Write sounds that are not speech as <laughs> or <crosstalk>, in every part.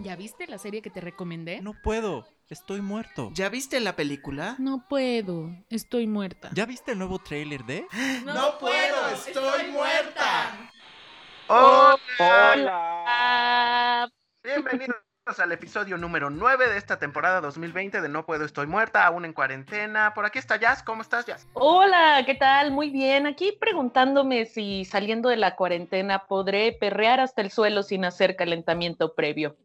¿Ya viste la serie que te recomendé? No puedo, estoy muerto. ¿Ya viste la película? No puedo, estoy muerta. ¿Ya viste el nuevo tráiler de? <gasps> No, puedo, estoy, muerta. Hola. Bienvenidos al episodio número 9 de esta temporada 2020 de No Puedo Estoy Muerta, aún en cuarentena. Por aquí está Jazz, ¿cómo estás Jazz? Hola, ¿qué tal? Muy bien. Aquí preguntándome si saliendo de la cuarentena podré perrear hasta el suelo sin hacer calentamiento previo.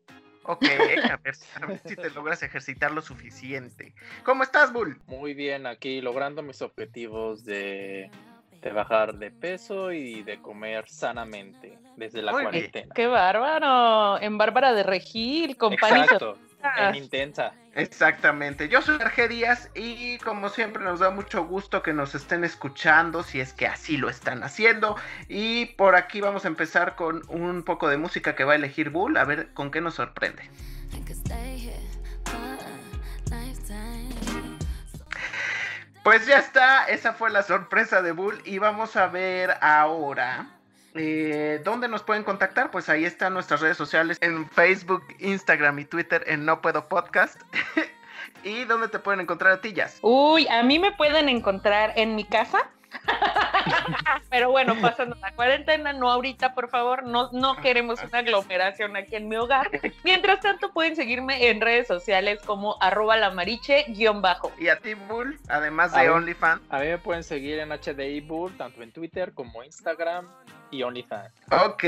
Ok, a ver, a ver si te logras ejercitar lo suficiente. ¿Cómo estás, Bull? Muy bien, aquí logrando mis objetivos de, de bajar de peso y de comer sanamente desde la Muy bien. cuarentena. ¡Qué bárbaro! En Bárbara de Regil, y Exacto, tortillas. en intensa. Exactamente, yo soy Arge Díaz y como siempre nos da mucho gusto que nos estén escuchando, si es que así lo están haciendo. Y por aquí vamos a empezar con un poco de música que va a elegir Bull, a ver con qué nos sorprende. Pues ya está, esa fue la sorpresa de Bull y vamos a ver ahora eh, dónde nos pueden contactar. Pues ahí están nuestras redes sociales en Facebook, Instagram y Twitter en No Puedo Podcast. <laughs> y dónde te pueden encontrar a ti, Jazz? Uy, a mí me pueden encontrar en mi casa. <laughs> Pero bueno, pasando la cuarentena, no ahorita, por favor, no, no queremos una aglomeración aquí en mi hogar. Mientras tanto, pueden seguirme en redes sociales como arroba lamariche guion bajo. Y a ti, Bull, además de. OnlyFans. A mí me pueden seguir en HDI Bull, tanto en Twitter como Instagram OnlyFans. Ok,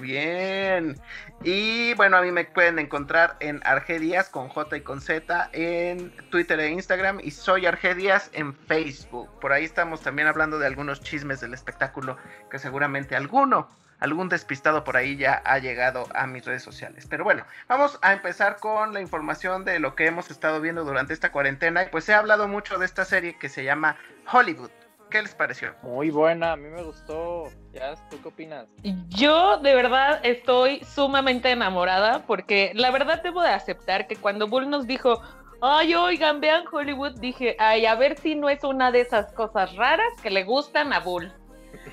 bien. Y bueno, a mí me pueden encontrar en Argedias con J y con Z en Twitter e Instagram y soy Argedias en Facebook. Por ahí estamos también hablando de algunos chismes del espectáculo que seguramente alguno, algún despistado por ahí ya ha llegado a mis redes sociales. Pero bueno, vamos a empezar con la información de lo que hemos estado viendo durante esta cuarentena. Pues he hablado mucho de esta serie que se llama Hollywood. ¿Qué les pareció? Muy buena, a mí me gustó. Jazz, ¿tú qué opinas? Yo de verdad estoy sumamente enamorada porque la verdad debo de aceptar que cuando Bull nos dijo, ay, oigan, vean Hollywood, dije, ay, a ver si no es una de esas cosas raras que le gustan a Bull,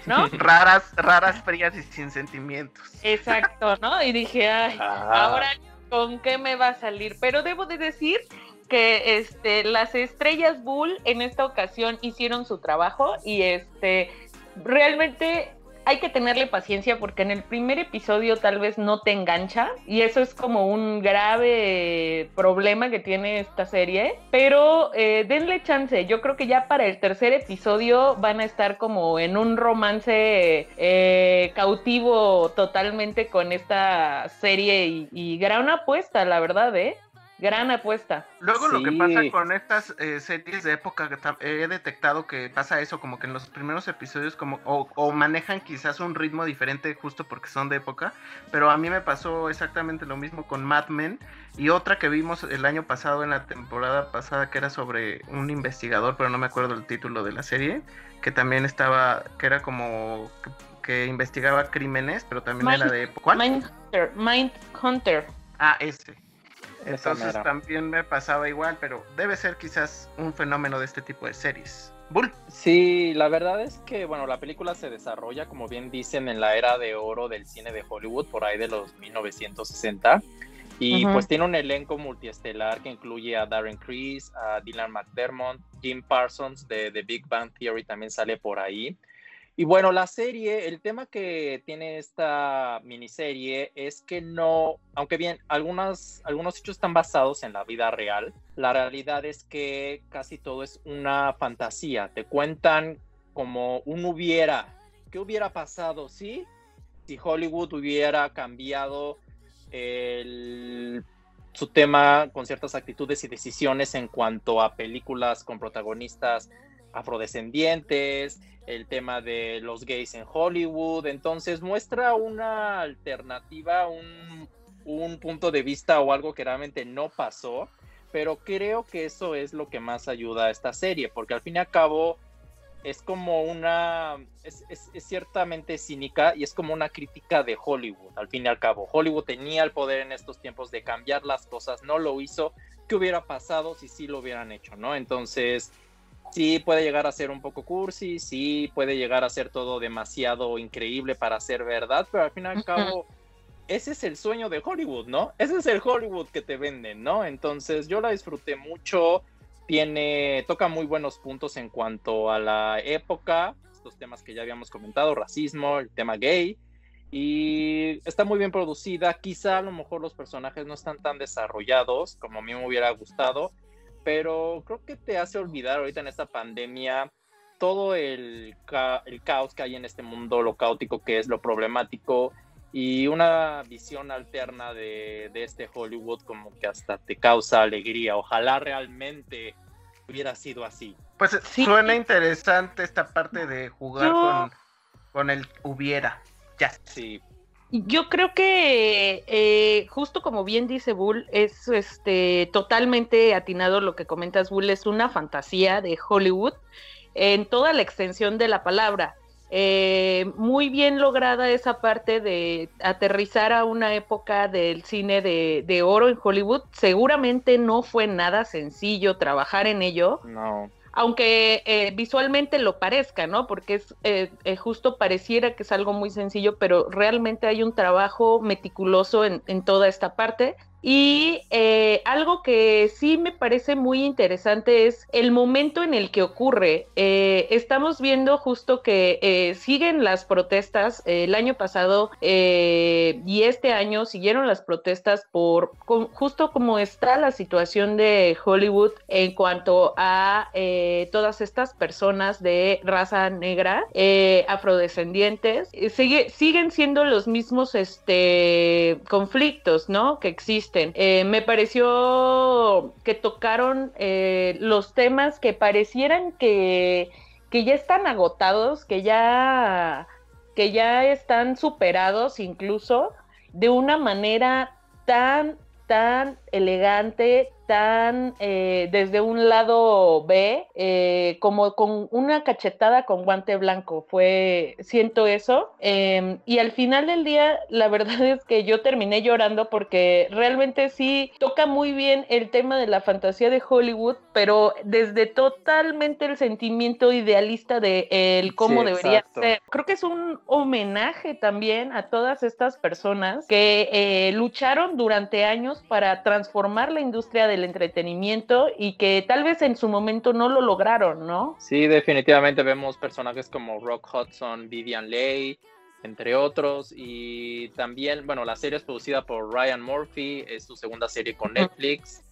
¿no? <laughs> Raras, raras, frías y sin sentimientos. Exacto, ¿no? Y dije, ay, Ah. ahora con qué me va a salir. Pero debo de decir que este, las estrellas Bull en esta ocasión hicieron su trabajo y este realmente hay que tenerle paciencia porque en el primer episodio tal vez no te engancha y eso es como un grave problema que tiene esta serie, pero eh, denle chance, yo creo que ya para el tercer episodio van a estar como en un romance eh, cautivo totalmente con esta serie y, y gran apuesta, la verdad, ¿eh? Gran apuesta. Luego lo que pasa con estas eh, series de época, que he detectado que pasa eso, como que en los primeros episodios como o, o manejan quizás un ritmo diferente justo porque son de época, pero a mí me pasó exactamente lo mismo con Mad Men y otra que vimos el año pasado en la temporada pasada que era sobre un investigador, pero no me acuerdo el título de la serie, que también estaba, que era como que, que investigaba crímenes, pero también Mind- era de época. ¿Cuál? Mindhunter, Mindhunter. Ah, ese. Entonces también me pasaba igual, pero debe ser quizás un fenómeno de este tipo de series. Bull. Sí, la verdad es que, bueno, la película se desarrolla, como bien dicen, en la era de oro del cine de Hollywood, por ahí de los 1960. Y Ujú. pues tiene un elenco multiestelar que incluye a Darren Criss, a Dylan McDermott, Jim Parsons de The Big Bang Theory también sale por ahí. Y bueno, la serie, el tema que tiene esta miniserie es que no, aunque bien algunas, algunos hechos están basados en la vida real, la realidad es que casi todo es una fantasía. Te cuentan como un hubiera. ¿Qué hubiera pasado si, si Hollywood hubiera cambiado el- su tema con ciertas actitudes y decisiones en cuanto a películas con protagonistas afrodescendientes, el tema de los gays en Hollywood. Entonces muestra una alternativa, un, un punto de vista o algo que realmente no pasó, pero creo que eso es lo que más ayuda a esta serie, porque al fin y al cabo es como una, es- es ciertamente cínica y es como una crítica de Hollywood, al fin y al cabo. Hollywood tenía el poder en estos tiempos de cambiar las cosas, no lo hizo. ¿Qué hubiera pasado si sí lo hubieran hecho, no? Entonces, sí puede llegar a ser un poco cursi, sí puede llegar a ser todo demasiado increíble para ser verdad, pero al fin y al cabo ese es el sueño de Hollywood, ¿no? Ese es el Hollywood que te venden, ¿no? Entonces yo la disfruté mucho, tiene, toca muy buenos puntos en cuanto a la época, estos temas que ya habíamos comentado, racismo, el tema gay, y está muy bien producida, quizá a lo mejor los personajes no están tan desarrollados como a mí me hubiera gustado, pero creo que te hace olvidar ahorita en esta pandemia todo el, ca el caos que hay en este mundo, lo caótico que es, lo problemático, y una visión alterna de, de, este Hollywood como que hasta te causa alegría. Ojalá realmente hubiera sido así. Pues sí. suena interesante esta parte de jugar Yo... con, con, el hubiera. Ya. Sí. Yo creo que eh, justo como bien dice Bull, es este totalmente atinado lo que comentas, Bull, es una fantasía de Hollywood en toda la extensión de la palabra. Eh, muy bien lograda esa parte de aterrizar a una época del cine de, de, oro en Hollywood. Seguramente no fue nada sencillo trabajar en ello. No. Aunque eh, visualmente lo parezca, ¿no? Porque es eh, justo pareciera que es algo muy sencillo, pero realmente hay un trabajo meticuloso en, en toda esta parte. Y eh, algo que sí me parece muy interesante es el momento en el que ocurre. Eh, estamos viendo justo que eh, siguen las protestas. el año pasado y este año siguieron las protestas por justo como está la situación de Hollywood en cuanto a todas estas personas de raza negra, afrodescendientes. Sigue, siguen siendo los mismos este, conflictos, ¿no? Que existen eh, me pareció que tocaron eh, los temas que parecieran que, que ya están agotados, que ya, que ya están superados incluso de una manera tan, tan elegante, tan eh, desde un lado B, eh, como con una cachetada con guante blanco. Fue, siento eso. Eh, y al final del día, la <laughs> verdad es que yo terminé llorando porque realmente sí toca muy bien el tema de la fantasía de Hollywood, pero desde totalmente el sentimiento idealista de el cómo sí, debería ser. Creo que es un homenaje también a todas estas personas que eh, lucharon durante años para transformar la industria del entretenimiento y que tal vez en su momento no lo lograron, ¿no? Sí, definitivamente vemos personajes como Rock Hudson, Vivian Leigh, entre otros, y también, bueno, la serie es producida por Ryan Murphy, es su segunda serie con Netflix,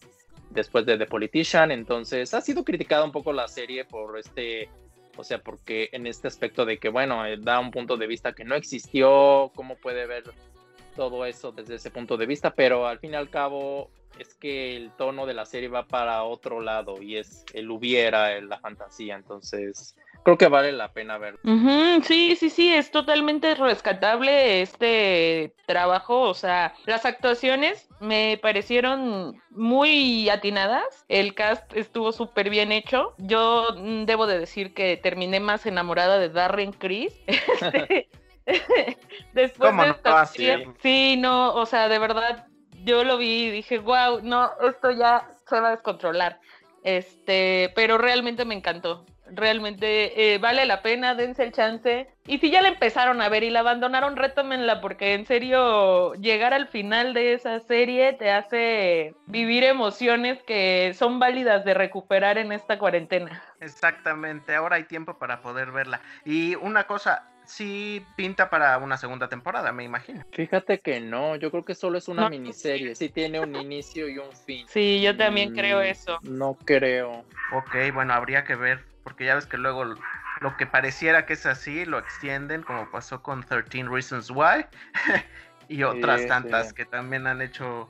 después de The Politician, entonces ha sido criticada un poco la serie por este, o sea, porque en este aspecto de que, bueno, eh, da un punto de vista que no existió, cómo puede ver todo eso desde ese punto de vista, pero al fin y al cabo es que el tono de la serie va para otro lado y es el hubiera, el, la fantasía, entonces creo que vale la pena verlo. Sí, sí, sí, es totalmente rescatable este trabajo, o sea, las actuaciones me parecieron muy atinadas, el cast estuvo súper bien hecho, yo debo de decir que terminé más enamorada de Darren Criss. <laughs> <laughs> Después ¿Cómo de no? esta Ah, serie, sí. sí, no, o sea, de verdad, yo lo vi y dije, wow, no, esto ya se va a descontrolar. Este, pero realmente me encantó. Realmente eh, vale la pena, dense el chance. Y si ya la empezaron a ver y la abandonaron, retómenla, porque en serio, llegar al final de esa serie te hace vivir emociones que son válidas de recuperar en esta cuarentena. Exactamente, ahora hay tiempo para poder verla. Y una cosa, sí pinta para una segunda temporada, me imagino. Fíjate que no, yo creo que solo es una No. miniserie, sí tiene un inicio y un fin. Sí, yo también Mm, creo eso. No creo. Ok, bueno, habría que ver, porque ya ves que luego lo- lo que pareciera que es así lo extienden, como pasó con 13 Reasons Why <laughs> y otras Sí, tantas sí. que también han hecho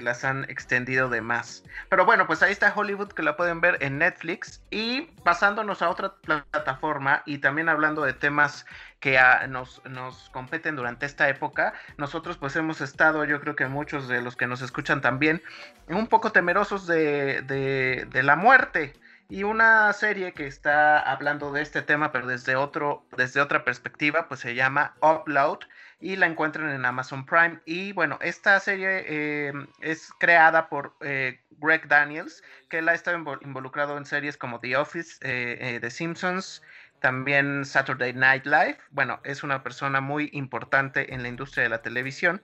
las han extendido de más. Pero bueno, pues ahí está Hollywood que la pueden ver en Netflix y pasándonos a otra plataforma y también hablando de temas que ah, nos, nos competen durante esta época, nosotros pues hemos estado, yo creo que muchos de los que nos escuchan también, un poco temerosos de, de, de la muerte. Y una serie que está hablando de este tema, pero desde, otro, desde otra perspectiva, pues se llama Upload y la encuentran en Amazon Prime. Y bueno, esta serie eh, es creada por eh, Greg Daniels, que él ha estado invol- involucrado en series como The Office, eh, The Simpsons, también Saturday Night Live. Bueno, es una persona muy importante en la industria de la televisión.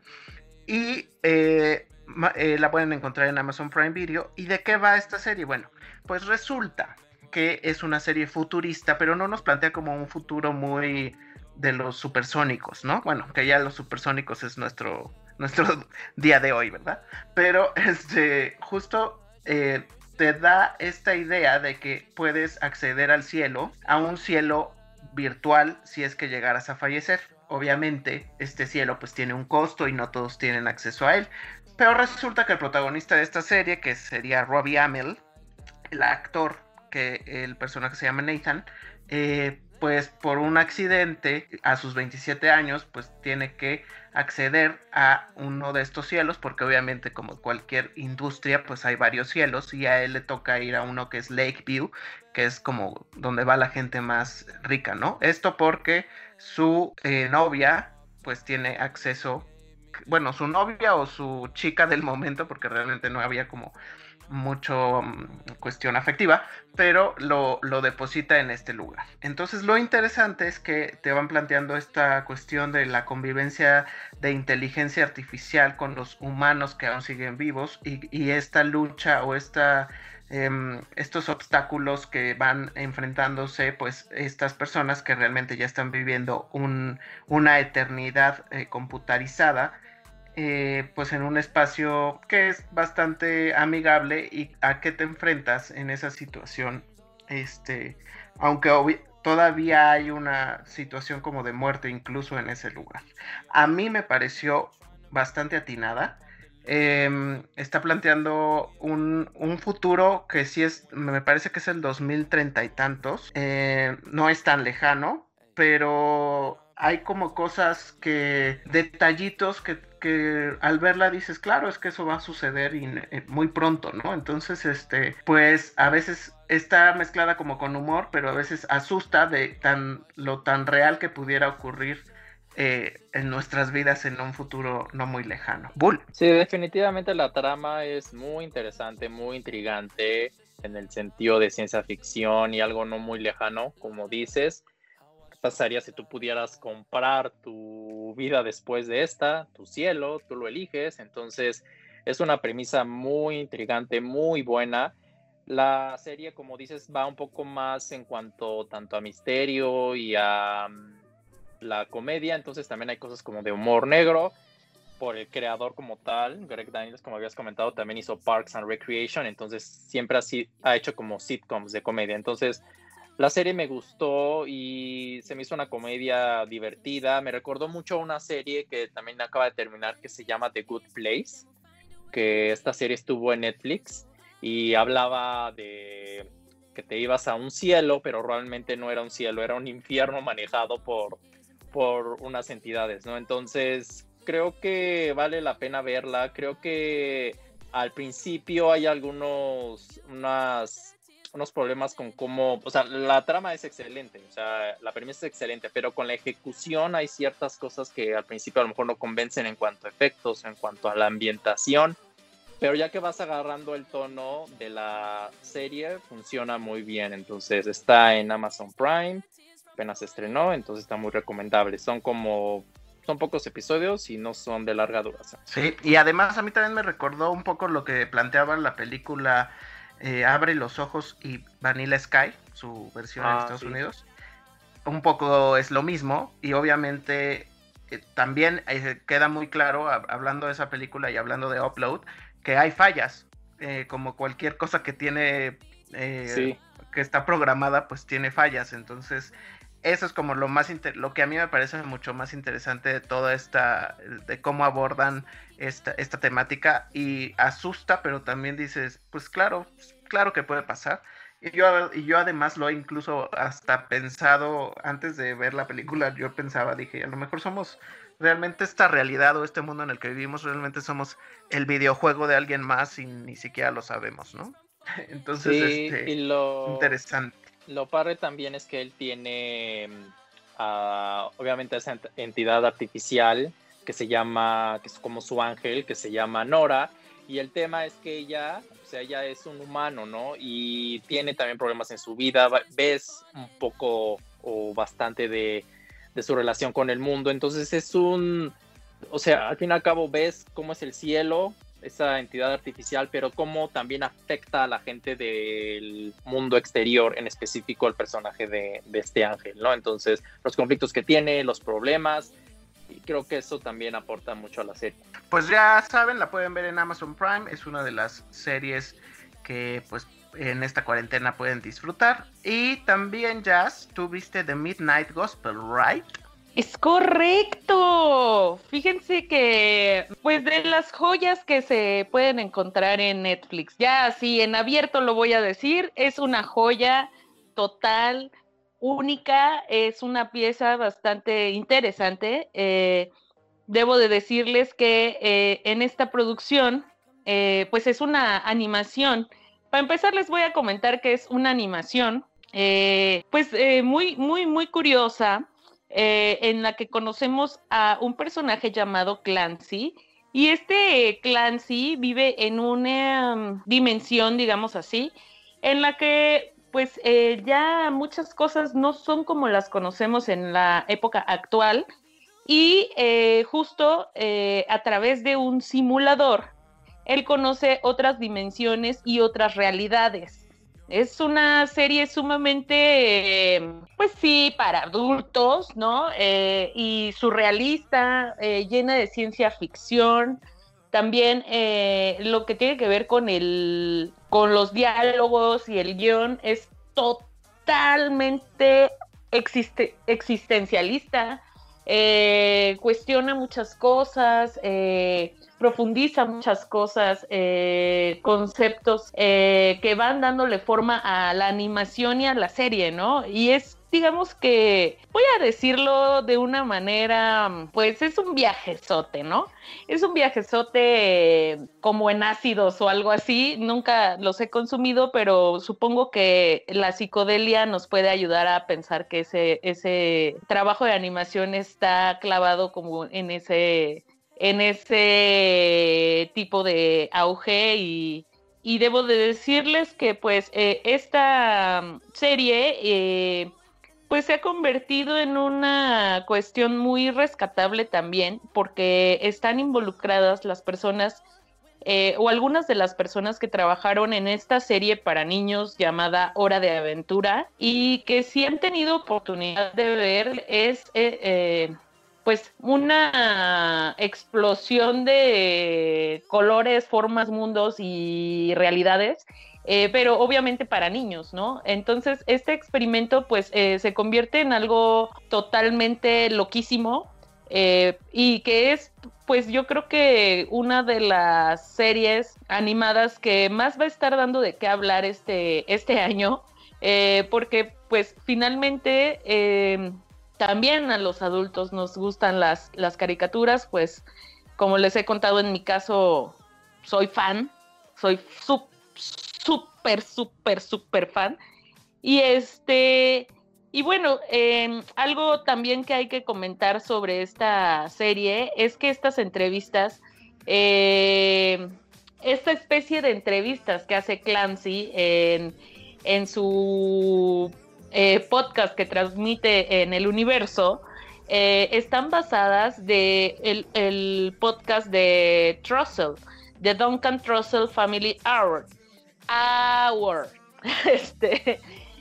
Y la pueden encontrar en Amazon Prime Video. ¿Y de qué va esta serie? Bueno, pues resulta que es una serie futurista, pero no nos plantea como un futuro muy de los supersónicos, ¿no? Bueno, que ya los supersónicos es nuestro, <laughs> nuestro día de hoy, ¿verdad? Pero <laughs> este, justo eh, te da esta idea de que puedes acceder al cielo, a un cielo virtual si es que llegaras a fallecer. Obviamente, este cielo pues tiene un costo y no todos tienen acceso a él. Pero resulta que el protagonista de esta serie, que sería Robbie Amell, el actor, que el personaje se llama Nathan, eh, pues por un accidente a sus 27 años, pues tiene que acceder a uno de estos cielos, porque obviamente como cualquier industria, pues hay varios cielos y a él le toca ir a uno que es Lakeview, que es como donde va la gente más rica, ¿no? Esto porque su eh, novia, pues tiene acceso, bueno, su novia o su chica del momento, porque realmente no había como mucho mm, cuestión afectiva, pero lo, deposita en este lugar. Entonces lo interesante es que te van planteando esta cuestión de la convivencia de inteligencia artificial con los humanos que aún siguen vivos y, esta lucha o esta, em, estos obstáculos que van enfrentándose pues estas personas que realmente ya están viviendo un- una eternidad eh, computarizada eh, pues en un espacio que es bastante amigable y a qué te enfrentas en esa situación, este, aunque todavía hay una situación como de muerte incluso en ese lugar. A mí me pareció bastante atinada. Em, está planteando un, un futuro que sí es, me parece que es el 2030 y tantos. Eh, no es tan lejano, pero hay como cosas que, detallitos que, que al verla dices, claro, es que eso va a suceder y, eh, muy pronto, ¿no? Entonces, este, pues a veces está mezclada como con humor, pero a veces asusta de tan, lo tan real que pudiera ocurrir eh, en nuestras vidas en un futuro no muy lejano. Bull. Sí, definitivamente la trama es muy interesante, muy intrigante en el sentido de ciencia ficción y algo no muy lejano, como dices. ¿Qué pasaría si tú pudieras comprar tu vida después de esta, tu cielo, tú lo eliges? Entonces, es una premisa muy intrigante, muy buena. La serie, como dices, va un poco más en cuanto tanto a misterio y a mm, la comedia, entonces también hay cosas como de humor negro por el creador como tal, Greg Daniels, como habías comentado, también hizo Parks and Recreation, entonces siempre así ha hecho como sitcoms de comedia. Entonces, la serie me gustó y se me hizo una comedia divertida. Me recordó mucho a una serie que también acaba de terminar que se llama The Good Place, que esta serie estuvo en Netflix y hablaba de que te ibas a un cielo, pero realmente no era un cielo, era un infierno manejado por, por unas entidades, ¿no? Entonces, creo que vale la pena verla. Creo que al principio hay algunos unas, unos problemas con cómo, o sea, la trama es excelente, o sea, la premisa es excelente, pero con la ejecución hay ciertas cosas que al principio a lo mejor no convencen en cuanto a efectos, en cuanto a la ambientación. Pero ya que vas agarrando el tono de la serie, funciona muy bien. Entonces está en Amazon Prime, apenas estrenó, entonces está muy recomendable. Son como, son pocos episodios y no son de larga duración. Sí, y además a mí también me recordó un poco lo que planteaba la película eh, Abre los ojos y Vanilla Sky, su versión en Ah, Estados sí. Unidos. Un poco es lo mismo y obviamente eh, también eh, queda muy claro, hab- hablando de esa película y hablando de Upload, que hay fallas, como cualquier cosa que tiene, eh, Sí. que está programada, pues tiene fallas. Entonces, eso es como lo más lo que a mí me parece mucho más interesante de toda esta, de cómo abordan esta, esta temática y asusta, pero también dices, pues claro, claro que puede pasar. Y yo, y yo además lo he incluso hasta pensado, antes de ver la película, yo pensaba, dije, a lo mejor somos realmente esta realidad o este mundo en el que vivimos, realmente somos el videojuego de alguien más y ni siquiera lo sabemos, ¿no? <laughs> Entonces, Sí, este, y lo, interesante. lo padre también es que él tiene, ah, obviamente, esa ent- entidad artificial que se llama, que es como su ángel, que se llama Nora. Y el tema es que ella, o sea, ella es un humano, ¿no? Y tiene también problemas en su vida. Ves un poco o bastante de, su relación con el mundo. Entonces es un, o sea, al fin y al cabo ves cómo es el cielo, esa entidad artificial, pero cómo también afecta a la gente del mundo exterior, en específico el personaje de, de este ángel, ¿no? Entonces, los conflictos que tiene, los problemas, y creo que eso también aporta mucho a la serie. Pues ya saben, la pueden ver en Amazon Prime, es una de las series que pues en esta cuarentena pueden disfrutar. Y también Jazz, tú viste The Midnight Gospel, ¿right? Es correcto. Fíjense que, pues de las joyas que se pueden encontrar en Netflix, ya así en abierto lo voy a decir, es una joya total, única, es una pieza bastante interesante. Eh, debo de decirles que eh, en esta producción, eh, pues es una animación. Para empezar, les voy a comentar que es una animación, pues muy, muy, muy curiosa en la que conocemos a un personaje llamado Clancy. Y este Clancy vive en una um, dimensión, digamos así, en la que pues eh, ya muchas cosas no son como las conocemos en la época actual. Y eh, justo eh, a través de un simulador, él conoce otras dimensiones y otras realidades. Es una serie sumamente, pues sí, para adultos, ¿no? Y surrealista, llena de ciencia ficción. También eh, lo que tiene que ver con el, con los diálogos y el guion es totalmente existe- existencialista. eh, cuestiona muchas cosas, eh, profundiza muchas cosas, conceptos que van dándole forma a la animación y a la serie, ¿no? Y es, digamos que, voy a decirlo de una manera, pues es un viajezote, ¿no? Es un viajezote eh, como en ácidos o algo así, nunca los he consumido, pero supongo que la psicodelia nos puede ayudar a pensar que ese, ese trabajo de animación está clavado como en ese en ese tipo de auge y, y debo de decirles que pues eh, esta mm, serie eh, pues se ha convertido en una cuestión muy rescatable también porque están involucradas las personas eh, o algunas de las personas que trabajaron en esta serie para niños llamada Hora de Aventura y que si han tenido oportunidad de ver es eh, eh, pues una explosión de colores, formas, mundos y realidades, eh, pero obviamente para niños, ¿no? Entonces este experimento pues eh, se convierte en algo totalmente loquísimo eh, y que es pues yo creo que una de las series animadas que más va a estar dando de qué hablar este, este <laughs> año, eh, porque pues finalmente eh, también a los adultos nos gustan las, las caricaturas, pues como les he contado en mi caso, soy fan, soy súper, súper, súper fan. Y este, y bueno, eh, algo también que hay que comentar sobre esta serie es que estas entrevistas, eh, esta especie de entrevistas que hace Clancy en, en su eh, podcast que transmite en el universo, eh, están basadas de el, el podcast de Trussell, de Duncan Trussell Family Hour. Hour. <laughs> Este,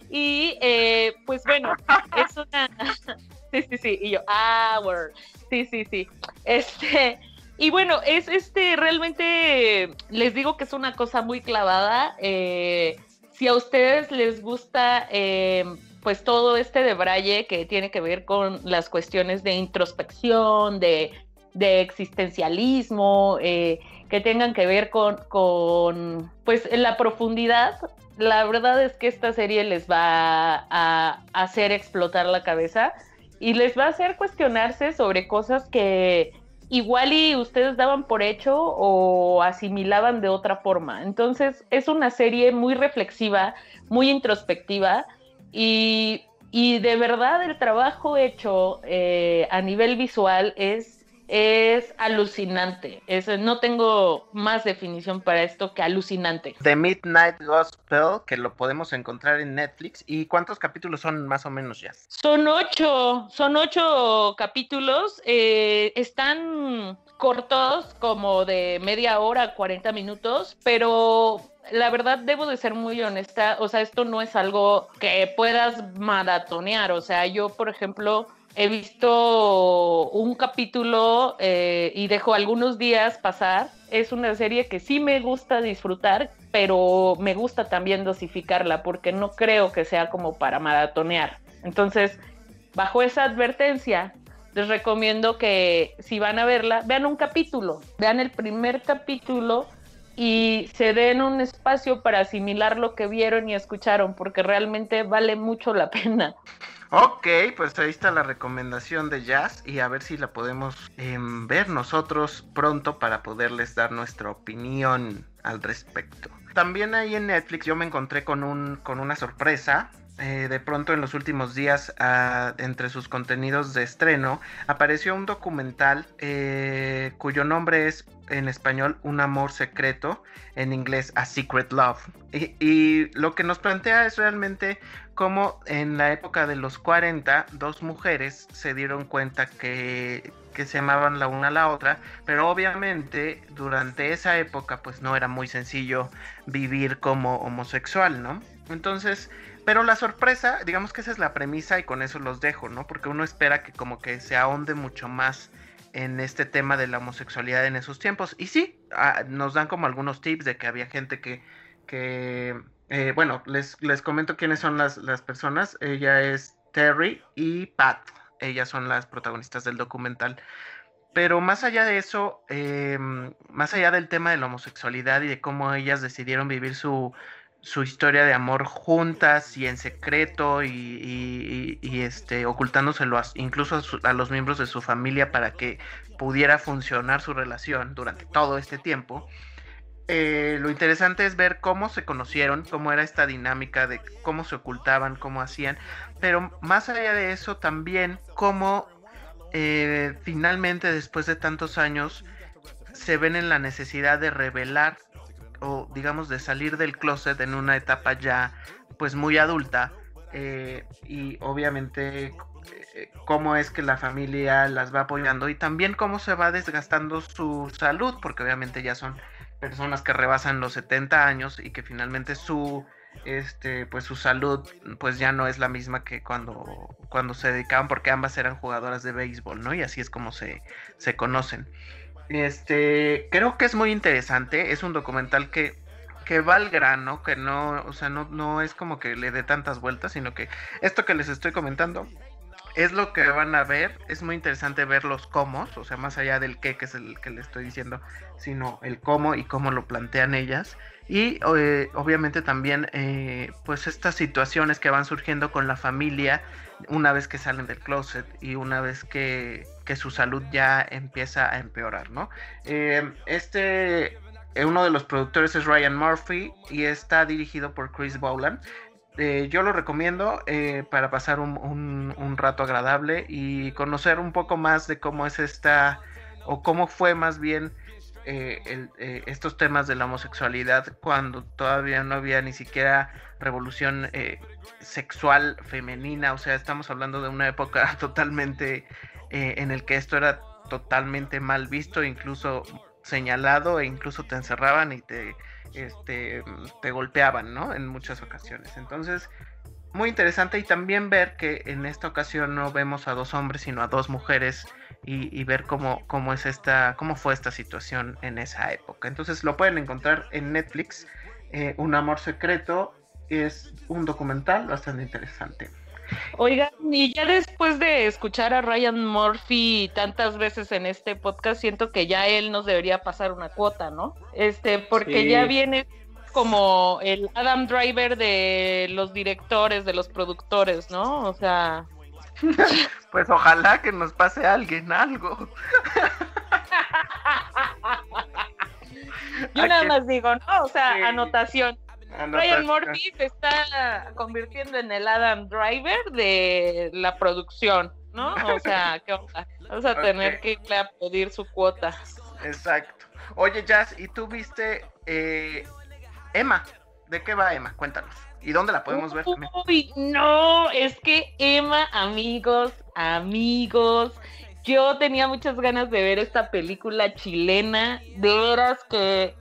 y eh, pues bueno, es una. <laughs> Sí, sí, sí. Y yo, Hour. Sí, sí, sí. Este. Y bueno, es este, realmente les digo que es una cosa muy clavada. eh, si a ustedes les gusta, eh, pues todo este de Braille que tiene que ver con las cuestiones de introspección, de, de existencialismo, eh, que tengan que ver con, con, pues, la profundidad, la verdad es que esta serie les va a hacer explotar la cabeza y les va a hacer cuestionarse sobre cosas que igual y ustedes daban por hecho o asimilaban de otra forma. Entonces es una serie muy reflexiva, muy introspectiva y, y de verdad el trabajo hecho eh, a nivel visual es es alucinante. Es, no tengo más definición para esto que alucinante. The Midnight Gospel, que lo podemos encontrar en Netflix. ¿Y cuántos capítulos son más o menos ya? Son ocho, son ocho capítulos. eh, están cortos, como de media hora, 40 minutos, pero la verdad debo de ser muy honesta. O sea, esto no es algo que puedas maratonear. O sea, yo, por ejemplo, he visto un capítulo eh, y dejo algunos días pasar. Es una serie que sí me gusta disfrutar, pero me gusta también dosificarla porque no creo que sea como para maratonear. Entonces, bajo esa advertencia, les recomiendo que si van a verla, vean un capítulo, vean el primer capítulo y se den un espacio para asimilar lo que vieron y escucharon, porque realmente vale mucho la pena. Ok, pues ahí está la recomendación de Jazz y a ver si la podemos em, ver nosotros pronto para poderles dar nuestra opinión al respecto. También ahí en Netflix yo me encontré con, un, con una sorpresa. Eh, de pronto en los últimos días, ah, entre sus contenidos de estreno, apareció un documental eh, cuyo nombre es en español Un amor secreto, en inglés A Secret Love. Y, y lo que nos plantea es realmente cómo en la época de los 40 dos mujeres se dieron cuenta que, que se amaban la una a la otra, pero obviamente durante esa época pues no era muy sencillo vivir como homosexual, ¿no? Entonces, pero la sorpresa, digamos que esa es la premisa y con eso los dejo, ¿no? Porque uno espera que como que se ahonde mucho más en este tema de la homosexualidad en esos tiempos. Y sí, ah, nos dan como algunos tips de que había gente que, que eh, bueno, les, les comento quiénes son las, las personas. Ella es Terry y Pat. Ellas son las protagonistas del documental. Pero más allá de eso, eh, más allá del tema de la homosexualidad y de cómo ellas decidieron vivir su, su historia de amor juntas y en secreto y, y- este ocultándoselo a- incluso a los miembros de su familia para que pudiera funcionar su relación durante todo este tiempo. Eh, lo interesante es ver cómo se conocieron, cómo era esta dinámica de cómo se ocultaban, cómo hacían, pero más allá de eso también cómo eh, finalmente después de tantos años se ven en la necesidad de revelar o digamos de salir del closet en una etapa ya pues muy adulta eh, y obviamente eh, cómo es que la familia las va apoyando y también cómo se va desgastando su salud porque obviamente ya son personas que rebasan los 70 años y que finalmente su este pues su salud pues ya no es la misma que cuando cuando se dedicaban porque ambas eran jugadoras de béisbol no y así es como se, se conocen este, creo que es muy interesante, es un documental que, que va al grano, que no, o sea, no, no es como que le dé tantas vueltas, sino que esto que les estoy comentando es lo que van a ver, es muy interesante ver los cómo, o sea, más allá del qué, que es el que les estoy diciendo, sino el cómo y cómo lo plantean ellas. Y eh, obviamente también, eh, pues estas situaciones que van surgiendo con la familia una vez que salen del closet y una vez que, que su salud ya empieza a empeorar, ¿no? Eh, este, eh, uno de los productores es Ryan Murphy y está dirigido por Chris Bowland. Eh, yo lo recomiendo eh, para pasar un, un- rato agradable y conocer un poco más de cómo es esta, o cómo fue más bien eh, estos temas de la homosexualidad cuando todavía no había ni siquiera revolución eh, sexual femenina, o sea, estamos hablando de una época <laughs> totalmente eh, en el que esto era totalmente mal visto, incluso señalado e incluso te encerraban y te, este, te golpeaban, ¿no? En muchas ocasiones. Entonces, muy interesante y también ver que en esta ocasión no vemos a dos hombres, sino a dos mujeres y, ver cómo, cómo es esta, cómo fue esta situación en esa época. Entonces lo pueden encontrar en Netflix. eh, Un amor secreto es un documental bastante interesante. Oigan, y ya después de escuchar a Ryan Murphy tantas veces en este podcast, siento que ya él nos debería pasar una cuota, ¿no? Este, porque Sí. ya viene como el Adam Driver de los directores, de los productores, ¿no? O sea, <laughs> Pues ojalá que nos pase alguien algo. <laughs> yo ¿A nada más digo, ¿no? O sea, Sí. anotación. Anotación. Ryan Murphy se está convirtiendo en el Adam Driver de la producción. ¿no? O <laughs> sea, ¿qué onda? Vamos a tener que aplaudir su cuota. Exacto. Oye, Jazz, ¿y tú viste eh, Emma? ¿De qué va Emma? Cuéntanos. ¿Y dónde la podemos ver también? Uy, no, es que Emma, amigos, amigos, yo tenía muchas ganas de ver esta película chilena, de veras que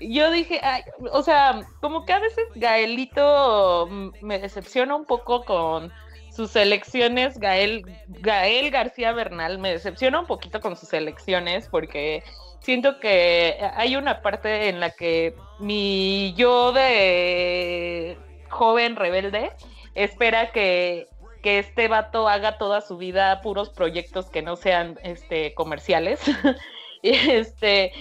yo dije, ay, o sea, como que a veces Gaelito mm, me decepciona un poco con sus elecciones, Gael, Gael García Bernal me decepciona un poquito con sus elecciones porque siento que hay una parte en la que mi yo de joven rebelde espera que, que este vato haga toda su vida puros proyectos que no sean este comerciales. <laughs> este,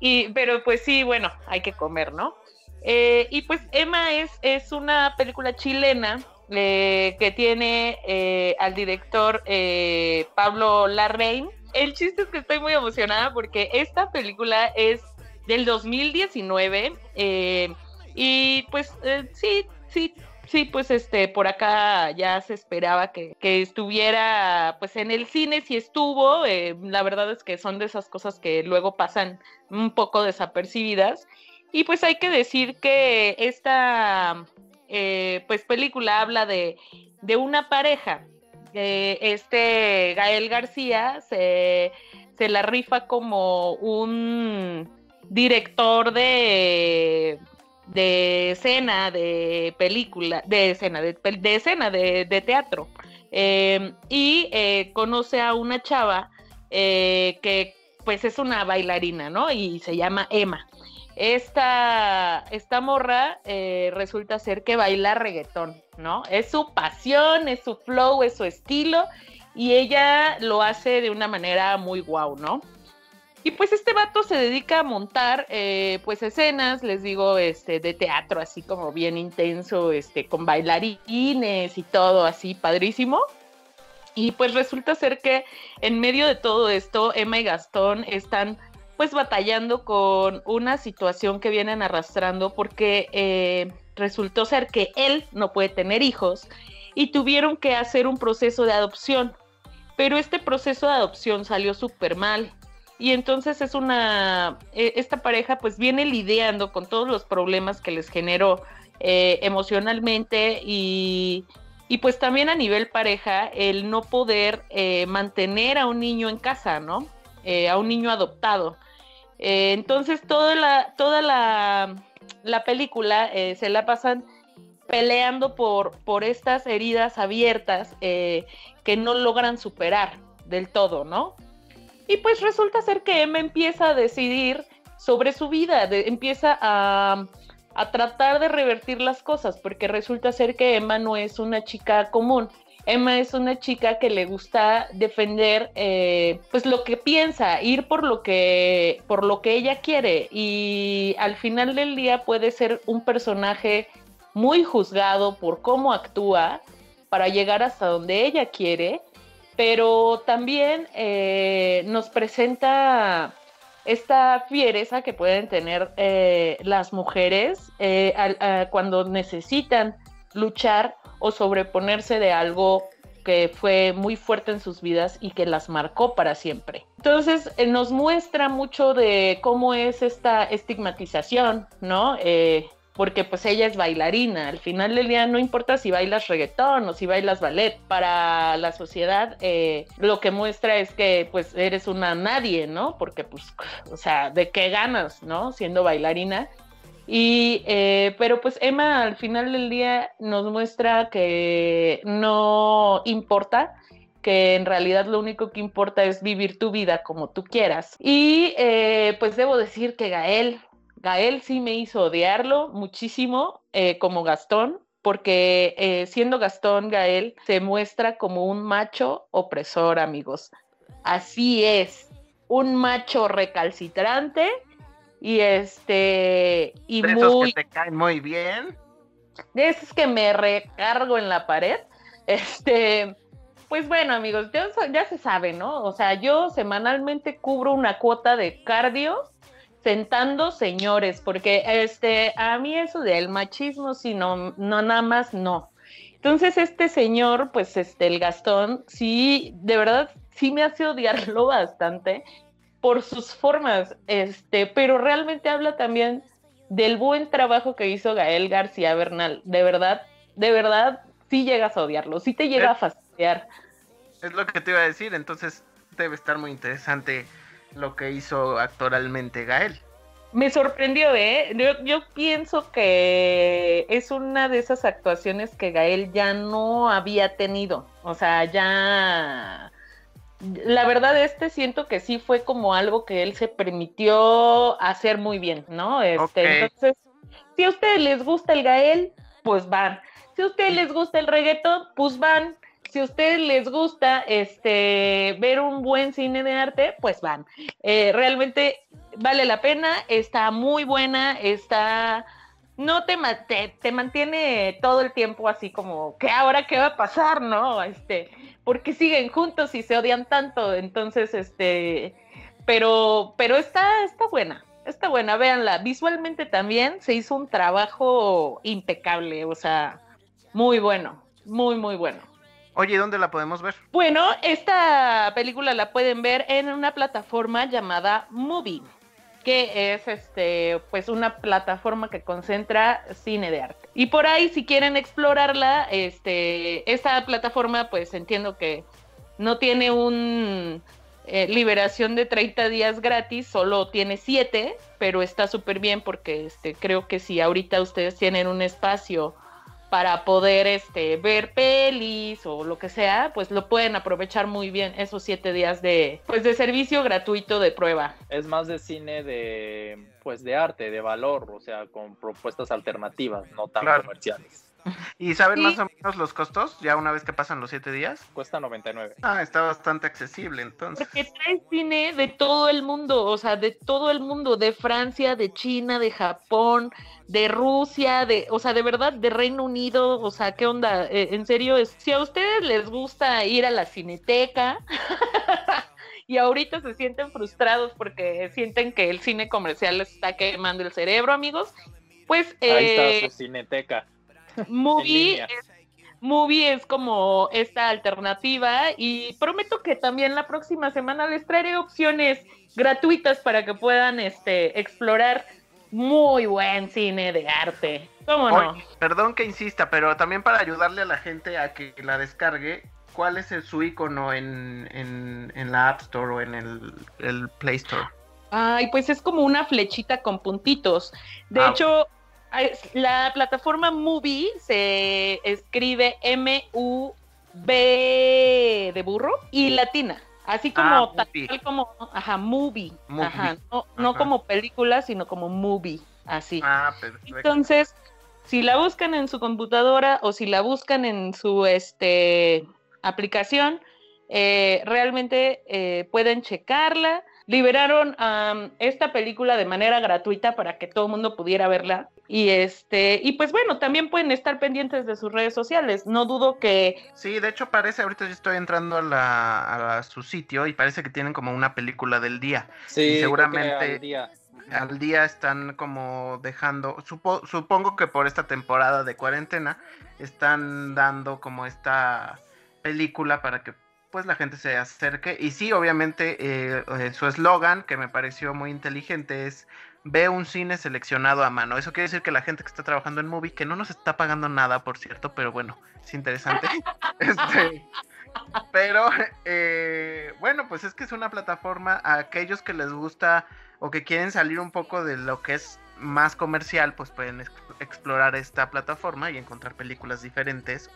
y, pero pues sí, bueno, hay que comer, ¿no? Eh, y pues Emma es, es una película chilena eh, que tiene eh, al director eh, Pablo Larraín. El chiste es que estoy muy emocionada porque esta película es del 2019 eh, y pues sí, sí, sí, pues este, por acá ya se esperaba que, estuviera pues en el cine, si estuvo, eh, la verdad es que son de esas cosas que luego pasan un poco desapercibidas. Y pues hay que decir que esta eh, pues película habla de, de una pareja. Eh, este Gael García se, se la rifa como un director de, de escena, de película, de escena, de, de escena, de, de teatro. Eh, y eh, conoce a una chava eh, que pues es una bailarina, ¿no? Y se llama Emma. Esta, esta morra eh, resulta ser que baila reggaetón, ¿no? Es su pasión, es su flow, es su estilo y ella lo hace de una manera muy guau, ¿no? Y pues este vato se dedica a montar eh, pues escenas, les digo, este, de teatro, así como bien intenso, este, con bailarines y todo así, padrísimo. Y pues resulta ser que en medio de todo esto, Emma y Gastón están pues batallando con una situación que vienen arrastrando porque eh, resultó ser que él no puede tener hijos y tuvieron que hacer un proceso de adopción. Pero este proceso de adopción salió súper mal. Y entonces es una, eh, esta pareja pues viene lidiando con todos los problemas que les generó eh, emocionalmente y, y pues también a nivel pareja el no poder eh, mantener a un niño en casa, ¿no? A un niño adoptado. Entonces toda la, toda la, la película se la pasan peleando por, por estas heridas abiertas que no logran superar del todo, ¿no? Y pues resulta ser que Emma empieza a decidir sobre su vida, empieza a, a tratar de revertir las cosas, porque resulta ser que Emma no es una chica común. Emma es una chica que le gusta defender eh, pues lo que piensa, ir por lo que, por lo que ella quiere. Y al final del día puede ser un personaje muy juzgado por cómo actúa para llegar hasta donde ella quiere, pero también eh, nos presenta esta fiereza que pueden tener eh, las mujeres eh, cuando necesitan luchar o sobreponerse de algo que fue muy fuerte en sus vidas y que las marcó para siempre. Entonces nos muestra mucho de cómo es esta estigmatización, ¿no? Porque pues ella es bailarina, al final del día no importa si bailas reggaetón o si bailas ballet, para la sociedad eh, lo que muestra es que pues eres una nadie, ¿no? Porque pues, <laughs> o sea, ¿de qué ganas, ¿no? Siendo bailarina. Y, eh, pero pues Emma al final del día nos muestra que no importa, que en realidad lo único que importa es vivir tu vida como tú quieras. Y eh, pues debo decir que Gael, Gael sí me hizo odiarlo muchísimo eh, como Gastón, porque eh, siendo Gastón, Gael se muestra como un macho opresor, amigos. Así es, un macho recalcitrante y este y De esos muy que te caen muy bien. de esos que me recargo en la pared. <laughs> Este, pues bueno, amigos, ya, ya se sabe, ¿no? O sea, yo semanalmente cubro una cuota de cardio sentando señores, porque este, a mí eso del machismo, sí, no, no, nada más no. Entonces este señor, pues este, el Gastón, sí, de verdad, sí me hace odiarlo <laughs> bastante por sus formas, este, pero realmente habla también del buen trabajo que hizo Gael García Bernal. De verdad, de verdad, sí llegas a odiarlo, sí te llega a fastidiar. Es lo que te iba a decir, entonces debe estar muy interesante lo que hizo actoralmente Gael. Me sorprendió, ¿eh? Yo, yo pienso que es una de esas actuaciones que Gael ya no había tenido. O sea, ya... La verdad, este siento que sí fue como algo que él se permitió hacer muy bien, ¿no? Este. Entonces, si a ustedes les gusta el Gael, pues van. Si a ustedes les gusta el reggaetón, pues van. Si a ustedes les gusta este ver un buen cine de arte, pues van. Eh, realmente vale la pena, está muy buena, está no te, te, te mantiene todo el tiempo así como que ahora qué va a pasar, ¿no? Este, porque siguen juntos y se odian tanto, entonces este, pero pero está está buena. Está buena, véanla. Visualmente también se hizo un trabajo impecable, o sea, muy bueno, muy, muy bueno. Oye, ¿dónde la podemos ver? Bueno, esta película la pueden ver en una plataforma llamada Movie, que es este, pues una plataforma que concentra cine de arte. Y por ahí, si quieren explorarla, este, esta plataforma, pues entiendo que no tiene un eh, liberación de 30 días gratis, solo tiene 7, pero está súper bien porque este, creo que si ahorita ustedes tienen un espacio para poder este, ver pelis o lo que sea, pues lo pueden aprovechar muy bien esos siete días de, pues de servicio gratuito de prueba. Es más de cine de, pues de arte, de valor, o sea, con propuestas alternativas, no tan Claro. comerciales. <laughs> ¿Y saben Sí. más o menos los costos ya una vez que pasan los siete días? Cuesta 99. Ah, está bastante accesible entonces. Porque trae cine de todo el mundo, o sea, de todo el mundo, de Francia, de China, de Japón, de Rusia, de, o sea, de verdad, de Reino Unido, o sea, ¿qué onda? Eh, en serio, es, si a ustedes les gusta ir a la cineteca <laughs> y ahorita se sienten frustrados porque sienten que el cine comercial les está quemando el cerebro, amigos, pues Ahí eh, está su cineteca. Movie es, Movie es como esta alternativa y prometo que también la próxima semana les traeré opciones gratuitas para que puedan este, explorar muy buen cine de arte. ¿Cómo no? Oye, perdón que insista, pero también para ayudarle a la gente a que la descargue, ¿cuál es el- su icono en, en, en la App Store o en el, el Play Store? Ay, pues es como una flechita con puntitos. De Ah. hecho, la plataforma Movie se escribe M-U-B de burro y latina. Así como, Ah, tal como, ajá, movie. Movie. Ajá, no, como película, sino como movie, así. Ah, perfecto. Entonces, si la buscan en su computadora o si la buscan en su este, aplicación, eh, realmente eh, pueden checarla. Liberaron esta película de manera gratuita para que todo el mundo pudiera verla. Y este, y pues bueno, también pueden estar pendientes de sus redes sociales. No dudo que Sí, de hecho parece, ahorita yo estoy entrando a, la, a la- su sitio y parece que tienen como una película del día. Sí, seguramente- creo que al día. Al día están como dejando, supo- supongo que por esta temporada de cuarentena están dando como esta película para que pues la gente se acerque. Y sí, obviamente eh, eh, su eslogan que me pareció muy inteligente es ve un cine seleccionado a mano. Eso quiere decir que la gente que está trabajando en Movie, que no nos está pagando nada, por cierto, pero bueno, es interesante. <laughs> <laughs> este, pero eh, bueno, pues es que es una plataforma a aquellos que les gusta o que quieren salir un poco de lo que es más comercial, pues pueden ex- explorar esta plataforma y encontrar películas diferentes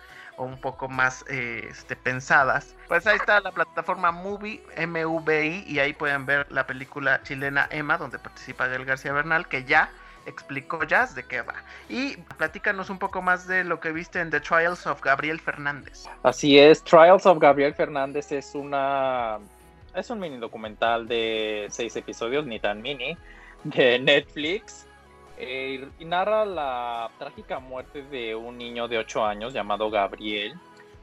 un poco más eh, este, pensadas. Pues ahí está la plataforma Movie, M-U-V-I, y ahí pueden ver la película chilena Emma, donde participa Gael García Bernal, que ya explicó Jazz de qué va. Y platícanos un poco más de lo que viste en The Trials of Gabriel Fernández. Así es, Trials of Gabriel Fernández es una es un mini documental de seis episodios, ni tan mini, de Netflix. Eh, y narra la trágica muerte de un niño de 8 años llamado Gabriel.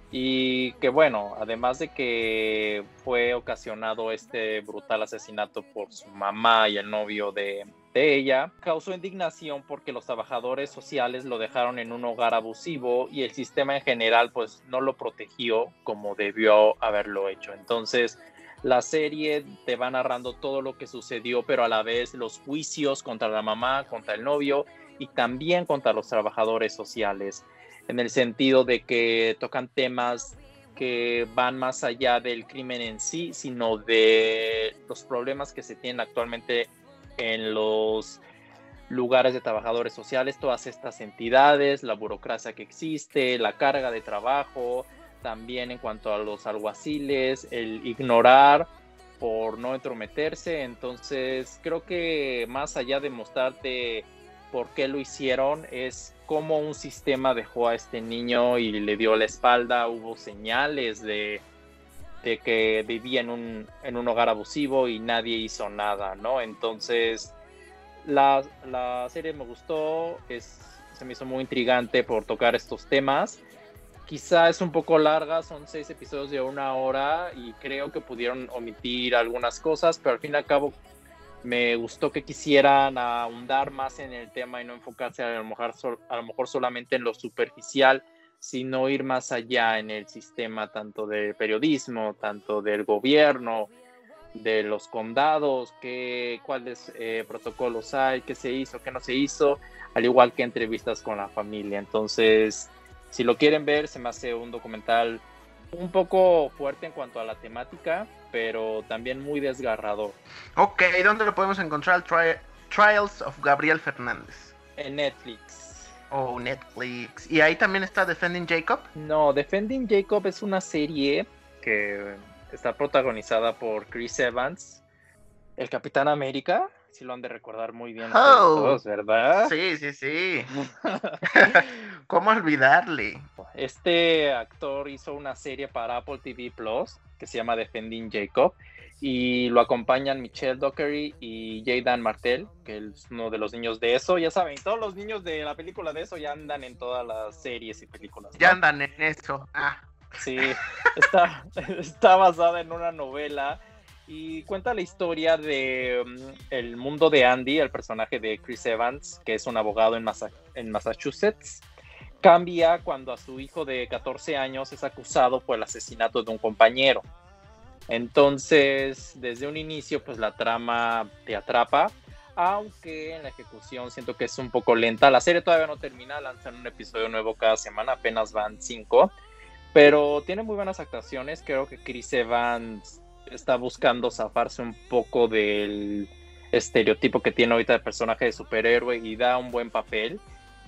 Y que bueno, además de que fue ocasionado este brutal asesinato por su mamá y el novio de, de ella, causó indignación porque los trabajadores sociales lo dejaron en un hogar abusivo y el sistema en general pues no lo protegió como debió haberlo hecho. Entonces, la serie te va narrando todo lo que sucedió, pero a la vez los juicios contra la mamá, contra el novio y también contra los trabajadores sociales, en el sentido de que tocan temas que van más allá del crimen en sí, sino de los problemas que se tienen actualmente en los lugares de trabajadores sociales, todas estas entidades, la burocracia que existe, la carga de trabajo, también en cuanto a los alguaciles, el ignorar por no entrometerse. Entonces, creo que más allá de mostrarte por qué lo hicieron, es cómo un sistema dejó a este niño y le dio la espalda, hubo señales de, de que vivía en un, en un hogar abusivo y nadie hizo nada, ¿no? Entonces, la, la serie me gustó, es, se me hizo muy intrigante por tocar estos temas quizá es un poco larga, son seis episodios de una hora y creo que pudieron omitir algunas cosas, pero al fin y al cabo me gustó que quisieran ahondar más en el tema y no enfocarse a lo mejor, a lo mejor solamente en lo superficial, sino ir más allá en el sistema tanto del periodismo, tanto del gobierno, de los condados, qué, cuáles eh, protocolos hay, qué se hizo, qué no se hizo, al igual que entrevistas con la familia. Entonces, si lo quieren ver, se me hace un documental un poco fuerte en cuanto a la temática, pero también muy desgarrador. Ok, ¿dónde lo podemos encontrar? Trials of Gabriel Fernández. En Netflix. Oh, Netflix. ¿Y ahí también está Defending Jacob? No, Defending Jacob es una serie que está protagonizada por Chris Evans, el Capitán América, si lo han de recordar muy bien Oh. todos, ¿verdad? Sí, sí, sí. <laughs> ¿Cómo olvidarle? Este actor hizo una serie para Apple TV Plus que se llama Defending Jacob y lo acompañan Michelle Dockery y Jaydan Martel, que es uno de los niños de eso. Ya saben, todos los niños de la película de eso ya andan en todas las series y películas. ¿no? Ya andan en eso. Ah, Sí, está, <laughs> está basada en una novela y cuenta la historia de mm, el mundo de Andy, el personaje de Chris Evans, que es un abogado en, en Massachusetts. Cambia cuando a su hijo de 14 años es acusado por el asesinato de un compañero. Entonces, desde un inicio, pues la trama te atrapa, aunque en la ejecución siento que es un poco lenta. La serie todavía no termina, lanzan un episodio nuevo cada semana, apenas van cinco, pero tiene muy buenas actuaciones. Creo que Chris Evans está buscando zafarse un poco del estereotipo que tiene ahorita de personaje de superhéroe y da un buen papel.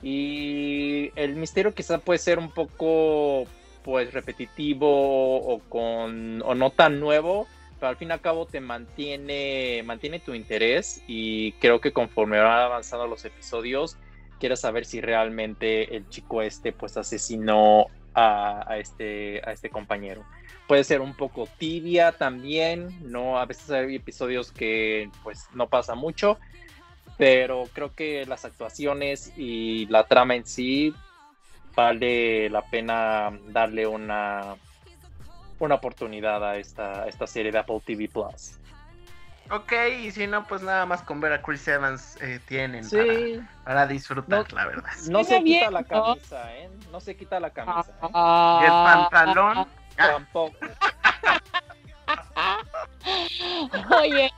Y el misterio quizá puede ser un poco pues repetitivo o con o no tan nuevo, pero al fin y al cabo te mantiene mantiene tu interés y creo que conforme van avanzando los episodios quieres saber si realmente el chico este pues asesinó a, a este a este compañero. Puede ser un poco tibia también, no a veces hay episodios que pues no pasa mucho, pero creo que las actuaciones y la trama en sí vale la pena darle una, una oportunidad a esta, a esta serie de Apple TV Plus. Ok, y si no, pues nada más con ver a Chris Evans eh, tienen Sí, para, para disfrutar, No. la verdad. no se quita la ¿no? camisa, ¿eh? No se quita la camisa, ¿eh? Y el pantalón. ah, Tampoco. <laughs> Oye.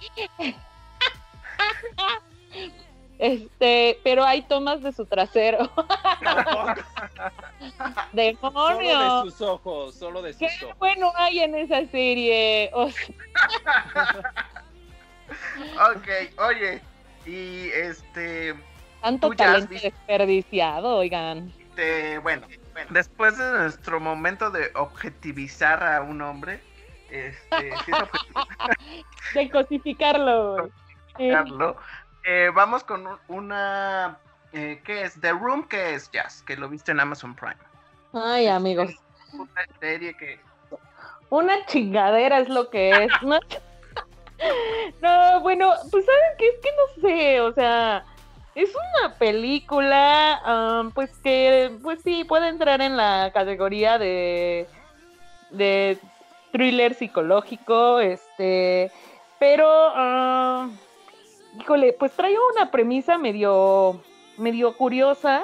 Este, pero hay tomas de su trasero. <laughs> Solo ¡Demonio! de sus ojos, solo de ¿Qué sus ojos. bueno hay en esa serie? O sea, Ok, oye, y este, tanto has talento desperdiciado, oigan. este, bueno, bueno, después de nuestro momento de objetivizar a un hombre, este, sí es objetivo. <laughs> De cosificarlo. Eh. Eh, vamos con un- una. Eh, ¿Qué es? The Room, ¿qué es? Jazz, que lo viste en Amazon Prime. Ay, amigos. Una serie que. Una chingadera es lo que es. No, <laughs> No, bueno, pues saben que es que no sé, o sea, es una película, pues que, pues sí, puede entrar en la categoría de, de thriller psicológico, este, pero, híjole, pues trae una premisa medio, medio curiosa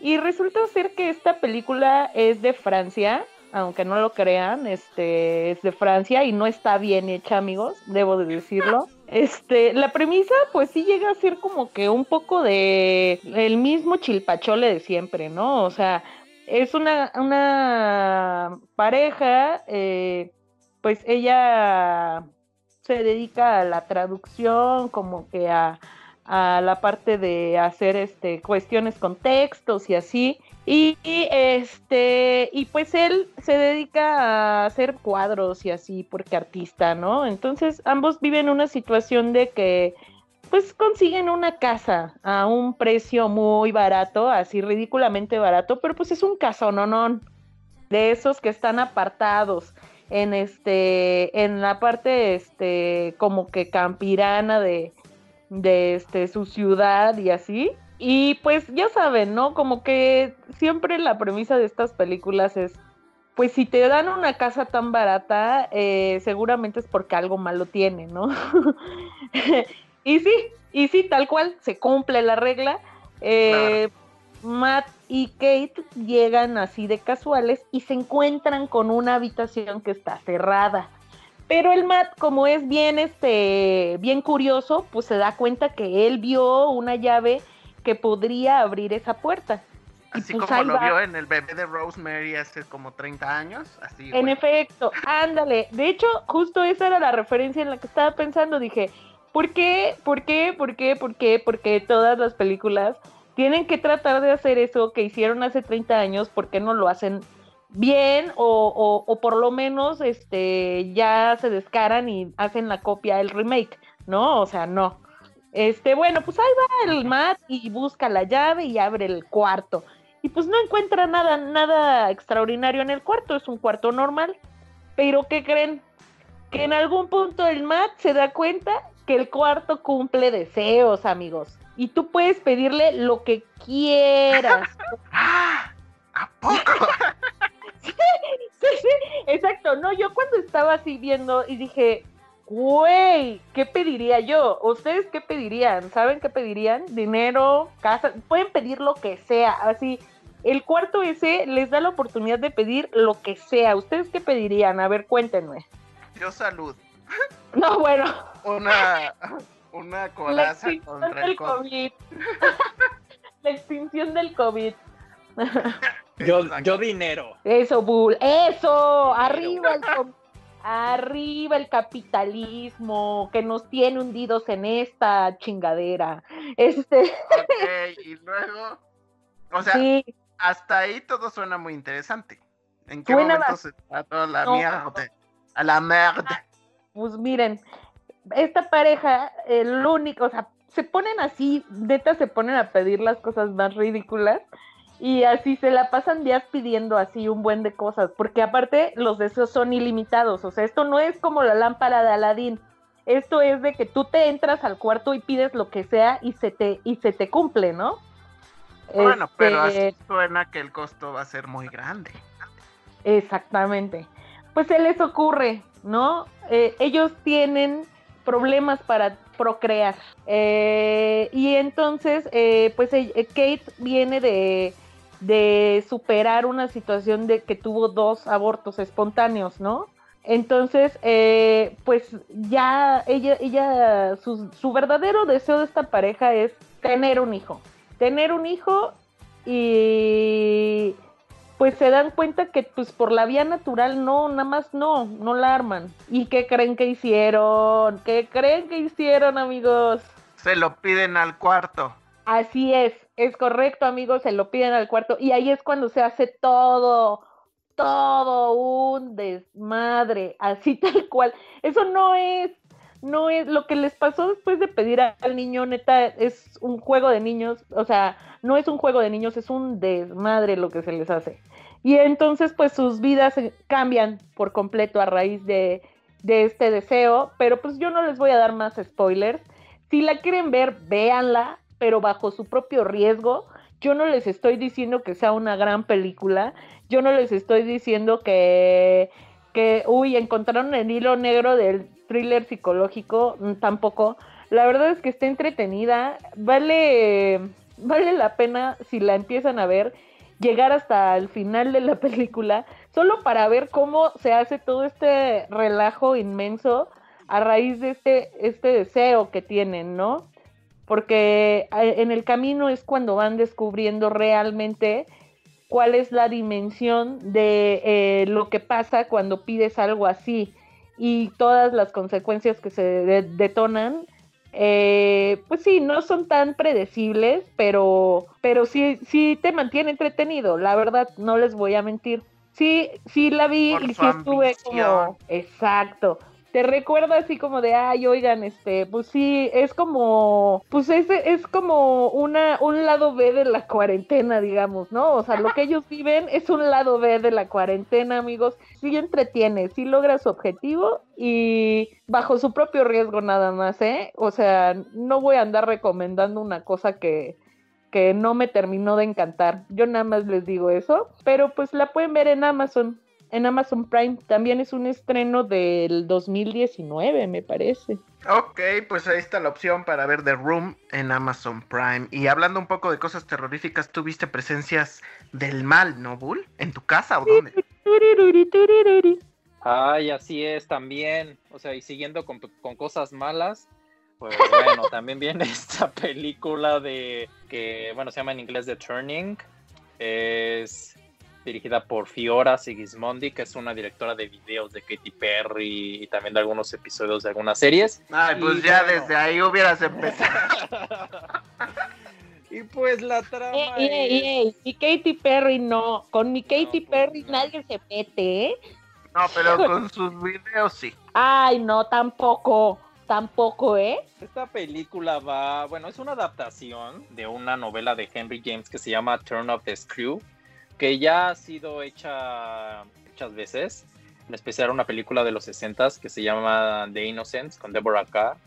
y resulta ser que esta película es de Francia, aunque no lo crean, este es de Francia y no está bien hecha, amigos, debo de decirlo. <laughs> Este, la premisa, pues sí llega a ser como que un poco de el mismo chilpachole de siempre, ¿no? O sea, es una, una pareja, eh, pues ella se dedica a la traducción, como que a, a la parte de hacer este cuestiones con textos y así. Y, este, y pues él se dedica a hacer cuadros y así, porque artista, ¿no? Entonces ambos viven una situación de que pues consiguen una casa a un precio muy barato, así ridículamente barato, pero pues es un caso, no, no, de esos que están apartados en este, en la parte, este, como que campirana de, de este, su ciudad y así. Y pues ya saben, ¿no? Como que siempre la premisa de estas películas es, pues si te dan una casa tan barata, eh, seguramente es porque algo malo tiene, ¿no? <laughs> y sí, y sí, tal cual, se cumple la regla. Eh, Matt y Kate llegan así de casuales y se encuentran con una habitación que está cerrada. Pero el Matt, como es bien, este, bien curioso, pues se da cuenta que él vio una llave que podría abrir esa puerta. Y Así pues como lo va. vio en el bebé de Rosemary hace como 30 años. Así, En efecto, ándale. De hecho, justo esa era la referencia en la que estaba pensando. Dije, ¿por qué? ¿Por qué? ¿Por qué? ¿Por qué? Porque todas las películas tienen que tratar de hacer eso que hicieron hace 30 años, ¿por qué no lo hacen bien? O, o, o por lo menos este ya se descaran y hacen la copia, el remake, ¿no? O sea, no. Este, bueno, pues ahí va el Matt y busca la llave y abre el cuarto. Y pues no encuentra nada, nada extraordinario en el cuarto, es un cuarto normal. Pero ¿qué creen? Que en algún punto el Matt se da cuenta que el cuarto cumple deseos, amigos. Y tú puedes pedirle lo que quieras. <laughs> ¡Ah! ¿A poco? <laughs> sí, sí, exacto. No, yo cuando estaba así viendo y dije, güey, ¿qué pediría yo? ¿Ustedes qué pedirían? ¿Saben qué pedirían? Dinero, casa, pueden pedir lo que sea. Así, el cuarto ese les da la oportunidad de pedir lo que sea. ¿Ustedes qué pedirían? A ver, cuéntenme. Yo salud. <laughs> No, bueno. Una, una La coraza extinción contra del el COVID. COVID. <laughs> la extinción del COVID. Yo, yo dinero. Eso, Bull. Eso. Arriba el, com- <laughs> arriba el capitalismo que nos tiene hundidos en esta chingadera. Este, Ok, y luego. O sea, sí, hasta ahí todo suena muy interesante. ¿En qué Suena momento bas- se trató la No. mierda? A la mierda. pues miren, esta pareja, el único, o sea, se ponen así, neta se ponen a pedir las cosas más ridículas y así se la pasan días pidiendo así un buen de cosas, porque aparte los deseos son ilimitados, o sea, esto no es como la lámpara de Aladín. Esto es de que tú te entras al cuarto y pides lo que sea y se te y se te cumple, ¿no? Bueno, pero Este, así suena que el costo va a ser muy grande. Exactamente. Pues se les ocurre, ¿no? Eh, ellos tienen problemas para procrear. Eh, y entonces, eh, pues eh, Kate viene de, de superar una situación de que tuvo dos abortos espontáneos, ¿no? Entonces, eh, pues ya ella, ella, su, su verdadero deseo de esta pareja es tener un hijo. Tener un hijo y pues se dan cuenta que pues por la vía natural no, nada más no, no la arman. ¿Y qué creen que hicieron? ¿Qué creen que hicieron, amigos? Se lo piden al cuarto. Así es, es correcto, amigos, se lo piden al cuarto y ahí es cuando se hace todo, todo un desmadre, así <laughs> tal cual. Eso no es, no es lo que les pasó después de pedir al niño, neta, es un juego de niños, o sea, no es un juego de niños, es un desmadre lo que se les hace. Y entonces, pues sus vidas cambian por completo a raíz de, de este deseo, pero pues yo no les voy a dar más spoilers. Si la quieren ver, véanla, pero bajo su propio riesgo. Yo no les estoy diciendo que sea una gran película. Yo no les estoy diciendo que, que uy, encontraron el hilo negro del thriller psicológico. mm, Tampoco. La verdad es que está entretenida. Vale, vale la pena si la empiezan a ver llegar hasta el final de la <laughs> película solo para ver cómo se hace todo este relajo inmenso a raíz de este, este deseo que tienen, ¿no? Porque eh, en el camino es cuando van descubriendo realmente cuál es la dimensión de eh, lo que pasa cuando pides algo así y todas las consecuencias que se de- detonan. eh, pues sí, no son tan predecibles, pero, pero sí, sí te mantiene entretenido, la verdad, no les voy a mentir. Sí, sí la vi Por y sí estuve ambición. como, exacto. Te recuerda así como de, ay, oigan, este, pues sí, es como, pues es, es como una, un lado B de la cuarentena, digamos, ¿no? O sea, lo que ellos viven es un lado B de la cuarentena, amigos. Sí entretiene, sí logra su objetivo y bajo su propio riesgo nada más, ¿eh? O sea, no voy a andar recomendando una cosa que, que no me terminó de encantar. Yo nada más les digo eso, pero pues la pueden ver en Amazon, en Amazon Prime. También es un estreno del 2019, me parece. Ok, pues ahí está la opción para ver The Room en Amazon Prime. Y hablando un poco de cosas terroríficas, ¿tú viste presencias del mal, no, Bull? ¿En tu casa o dónde? Ay, así es también. O sea, y siguiendo con, con cosas malas, pues bueno, <laughs> también viene esta película de que, bueno, se llama en inglés The Turning. Es dirigida por Fiora Sigismondi, que es una directora de videos de Katy Perry y también de algunos episodios de algunas series. Ay, pues Y ya bueno. desde ahí hubieras empezado. <laughs> y pues la trama Ey, ey, es- ey, mi Katy Perry no, con mi Katy pues, Perry no. nadie se mete, ¿eh? No, pero <laughs> con sus videos sí. Ay, no, tampoco, tampoco, ¿eh? Esta película va, bueno, es una adaptación de una novela de Henry James que se llama Turn of the Screw, que ya ha sido hecha muchas veces, en especial una película de los 60 que se llama The Innocents con Deborah Carr,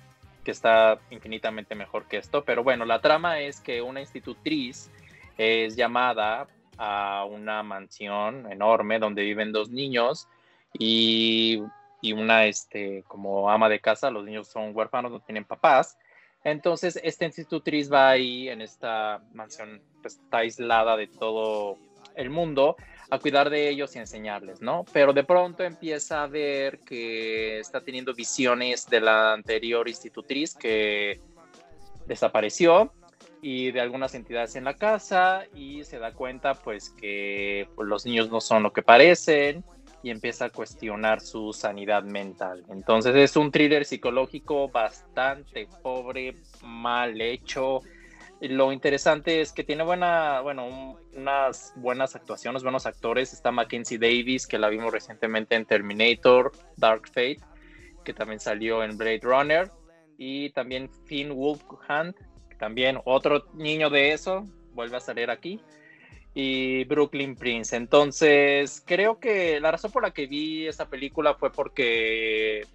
que está infinitamente mejor que esto, pero bueno, la trama es que una institutriz es llamada a una mansión enorme donde viven dos niños y y una este, como ama de casa, los niños son huérfanos, no tienen papás. Entonces, esta institutriz va ahí en esta mansión, pues está aislada de todo el mundo, a cuidar de ellos y enseñarles, ¿no? Pero de pronto empieza a ver que está teniendo visiones de la anterior institutriz que desapareció y de algunas entidades en la casa y se da cuenta pues que pues, los niños no son lo que parecen y empieza a cuestionar su sanidad mental. Entonces es un thriller psicológico bastante pobre, mal hecho. Lo interesante es que tiene buena, bueno, un- unas buenas actuaciones, buenos actores. Está Mackenzie Davis, que la vimos recientemente en Terminator, Dark Fate, que también salió en Blade Runner. Y también Finn Wolfhard, que también otro niño de eso, vuelve a salir aquí y Brooklyn Prince. Entonces, creo que la razón por la que vi esta película fue porque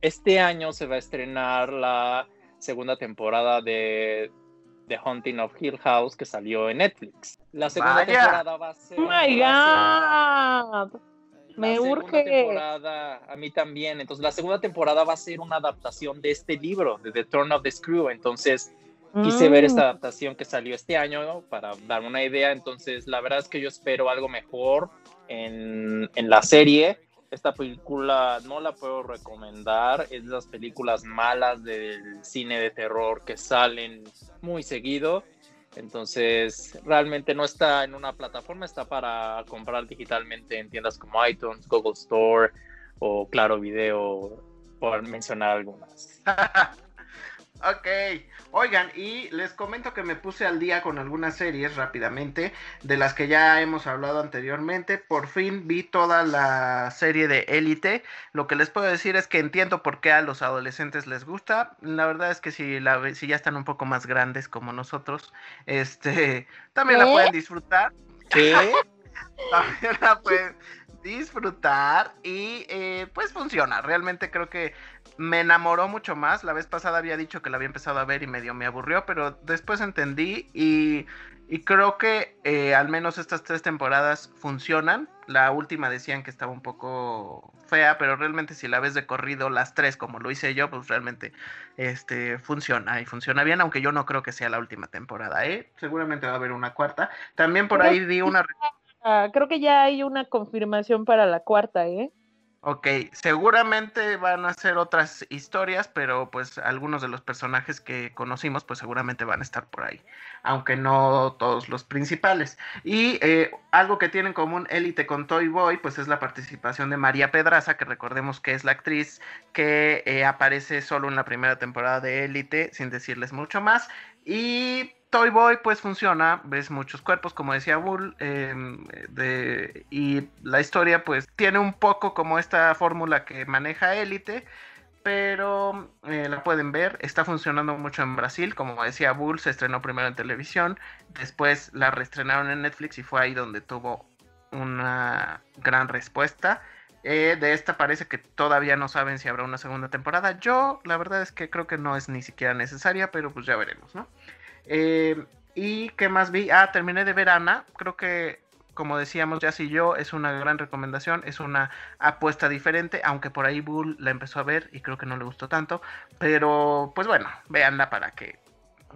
este año se va a estrenar la segunda temporada de The Haunting of Hill House que salió en Netflix. La segunda Vaya. temporada va a ser... Oh my ser- god. la Me segunda urge. temporada, a mí también. Entonces, la segunda temporada va a ser una adaptación de este libro, de The Turn of the Screw. Entonces, quise ver Mm. esta adaptación que salió este año ¿no? para darme una idea. Entonces, la verdad es que yo espero algo mejor en, en la serie. Esta película no la puedo recomendar. Es de las películas malas del cine de terror que salen muy seguido. Entonces, realmente no está en una plataforma, está para comprar digitalmente en tiendas como iTunes, Google Store o Claro Video, por mencionar algunas. <laughs> ok, oigan, y les comento que me puse al día con algunas series rápidamente, de las que ya hemos hablado anteriormente. Por fin vi toda la serie de Élite. Lo que les puedo decir es que entiendo por qué a los adolescentes les gusta. La verdad es que si, la, ve- si ya están un poco más grandes como nosotros, este, <laughs> también la pueden disfrutar. ¿Qué? <laughs> también la pueden disfrutar y eh, pues funciona. Realmente creo que me enamoró mucho más. La vez pasada había dicho que la había empezado a ver y medio me aburrió, pero después entendí y, y creo que eh, al menos estas tres temporadas funcionan. La última decían que estaba un poco fea, pero realmente si la ves de corrido las tres como lo hice yo, pues realmente este funciona y funciona bien, aunque yo no creo que sea la última temporada, ¿eh? Seguramente va a haber una cuarta. También por ahí vi una creo que ya hay una confirmación para la cuarta, ¿eh? Ok, seguramente van a ser otras historias, pero pues algunos de los personajes que conocimos pues seguramente van a estar por ahí, aunque no todos los principales. Y eh, algo que tiene en común Élite con Toy Boy pues es la participación de María Pedraza, que recordemos que es la actriz que eh, aparece solo en la primera temporada de Élite, sin decirles mucho más. Y Toy Boy pues funciona, ves muchos cuerpos, como decía Bull, eh, de, y la historia pues tiene un poco como esta fórmula que maneja Élite, pero eh, la pueden ver, está funcionando mucho en Brasil, como decía Bull, se estrenó primero en televisión, después la reestrenaron en Netflix y fue ahí donde tuvo una gran respuesta. Eh, de esta parece que todavía no saben si habrá una segunda temporada. Yo, la verdad es que creo que no es ni siquiera necesaria, pero pues ya veremos, ¿no? Eh, ¿Y qué más vi? Ah, terminé de ver Ana. Creo que, como decíamos, ya y yo, es una gran recomendación. Es una apuesta diferente, aunque por ahí Bull la empezó a ver y creo que no le gustó tanto. Pero, pues bueno, véanla para que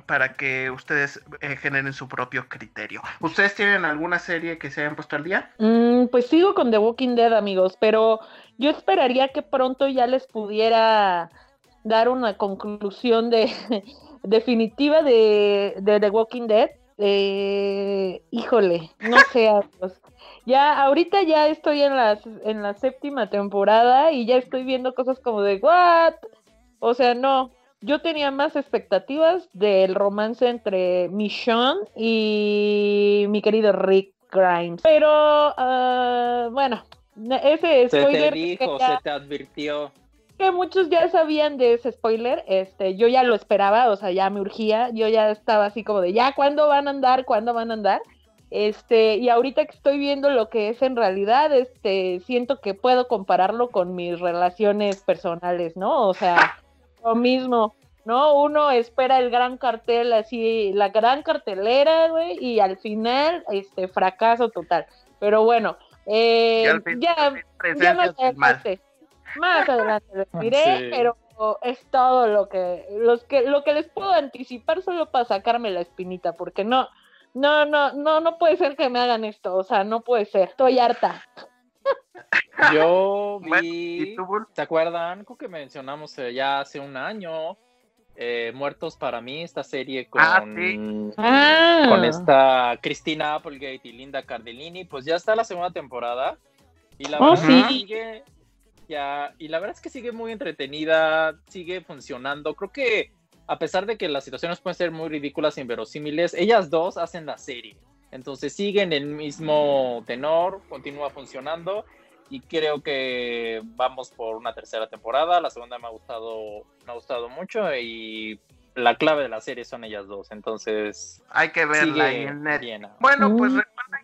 para que ustedes eh, generen su propio criterio. ¿Ustedes tienen alguna serie que se hayan puesto al día? Mm, pues sigo con The Walking Dead, amigos, pero yo esperaría que pronto ya les pudiera dar una conclusión de definitiva de, de The Walking Dead. Eh, híjole, no sé, <laughs> amigos. Ya, ahorita ya estoy en la, en la séptima temporada y ya estoy viendo cosas como de, ¿what? O sea, no, yo tenía más expectativas del romance entre Michonne y mi querido Rick Grimes. Pero, ah, bueno, ese Se te spoiler dijo, que, ya- se te advirtió. Que muchos ya sabían de ese spoiler, este, yo ya lo esperaba, o sea, ya me urgía, yo ya estaba así como de, ya, ¿cuándo van a andar? ¿Cuándo van a andar? Este, y ahorita que estoy viendo lo que es en realidad, este, siento que puedo compararlo con mis relaciones personales, ¿no? O sea, <laughs> lo mismo, ¿no? Uno espera el gran cartel así, la gran cartelera, güey, y al final, este, fracaso total. Pero bueno, eh, ya, ya presencias más adelante, les <laughs> diré, Sí. pero es todo lo que, los que, lo que les puedo anticipar solo para sacarme la espinita, porque no, no, no, no, no puede ser que me hagan esto, o sea, no puede ser, estoy harta. <laughs> Yo vi. ¿se acuerdan? Creo que mencionamos eh, ya hace un año eh, Muertos para mí, esta serie con, Ah, sí. Ah, con esta Cristina Applegate y Linda Cardellini, pues ya está la segunda temporada y la Oh, verdad sí. es que sigue ya y la verdad es que sigue muy entretenida, sigue funcionando. Creo que a pesar de que las situaciones pueden ser muy ridículas e inverosímiles, ellas dos hacen la serie. Entonces siguen el mismo tenor, continúa funcionando y creo que vamos por una tercera temporada. La segunda me ha gustado, me ha gustado mucho y la clave de la serie son ellas dos. Entonces Hay que verla en bien. Bueno, pues Mm.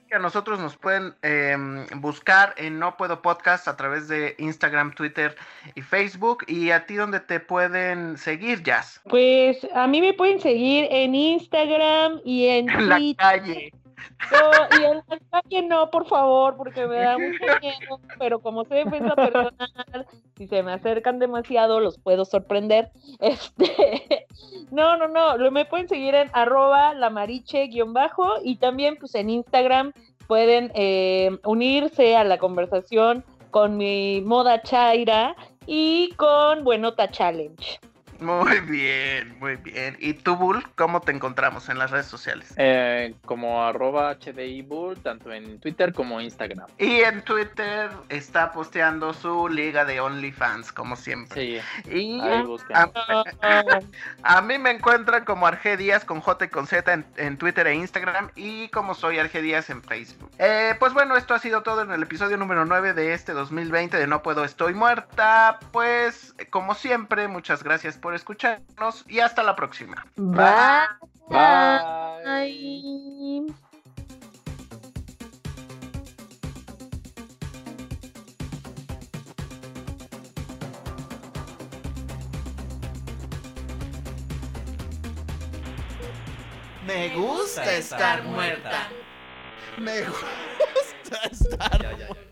Que a nosotros nos pueden em, buscar en No Puedo Podcast a través de Instagram, Twitter y Facebook. ¿Y a ti dónde te pueden seguir, Jazz? Pues a mí me pueden seguir en Instagram y en En <laughs> la calle. No, y la calle no, por favor, porque me da mucho <laughs> miedo, pero como soy defensa personal, si se me acercan demasiado, los puedo sorprender. <laughs> Este, no, no, no, lo me pueden seguir en arroba lamariche-bajo y también pues en Instagram pueden eh, unirse a la conversación con mi moda chaira y con Buenota Challenge. Muy bien, muy bien. ¿Y tú, Bull, cómo te encontramos en las redes sociales? Eh, como arroba HDIbull, tanto en Twitter como Instagram. Y en Twitter está posteando su liga de OnlyFans, como siempre. Sí, Y ahí a, <laughs> a mí me encuentran como Argedias con J y con Z en, en Twitter e Instagram y como soy Argedias en Facebook. Eh, pues bueno, esto ha sido todo en el episodio número 9 de este 2020 de No Puedo Estoy Muerta. Pues como siempre, muchas gracias por por escucharnos y hasta la próxima. Bye. Bye. Bye. Me gusta estar muerta. Me gusta estar muerta.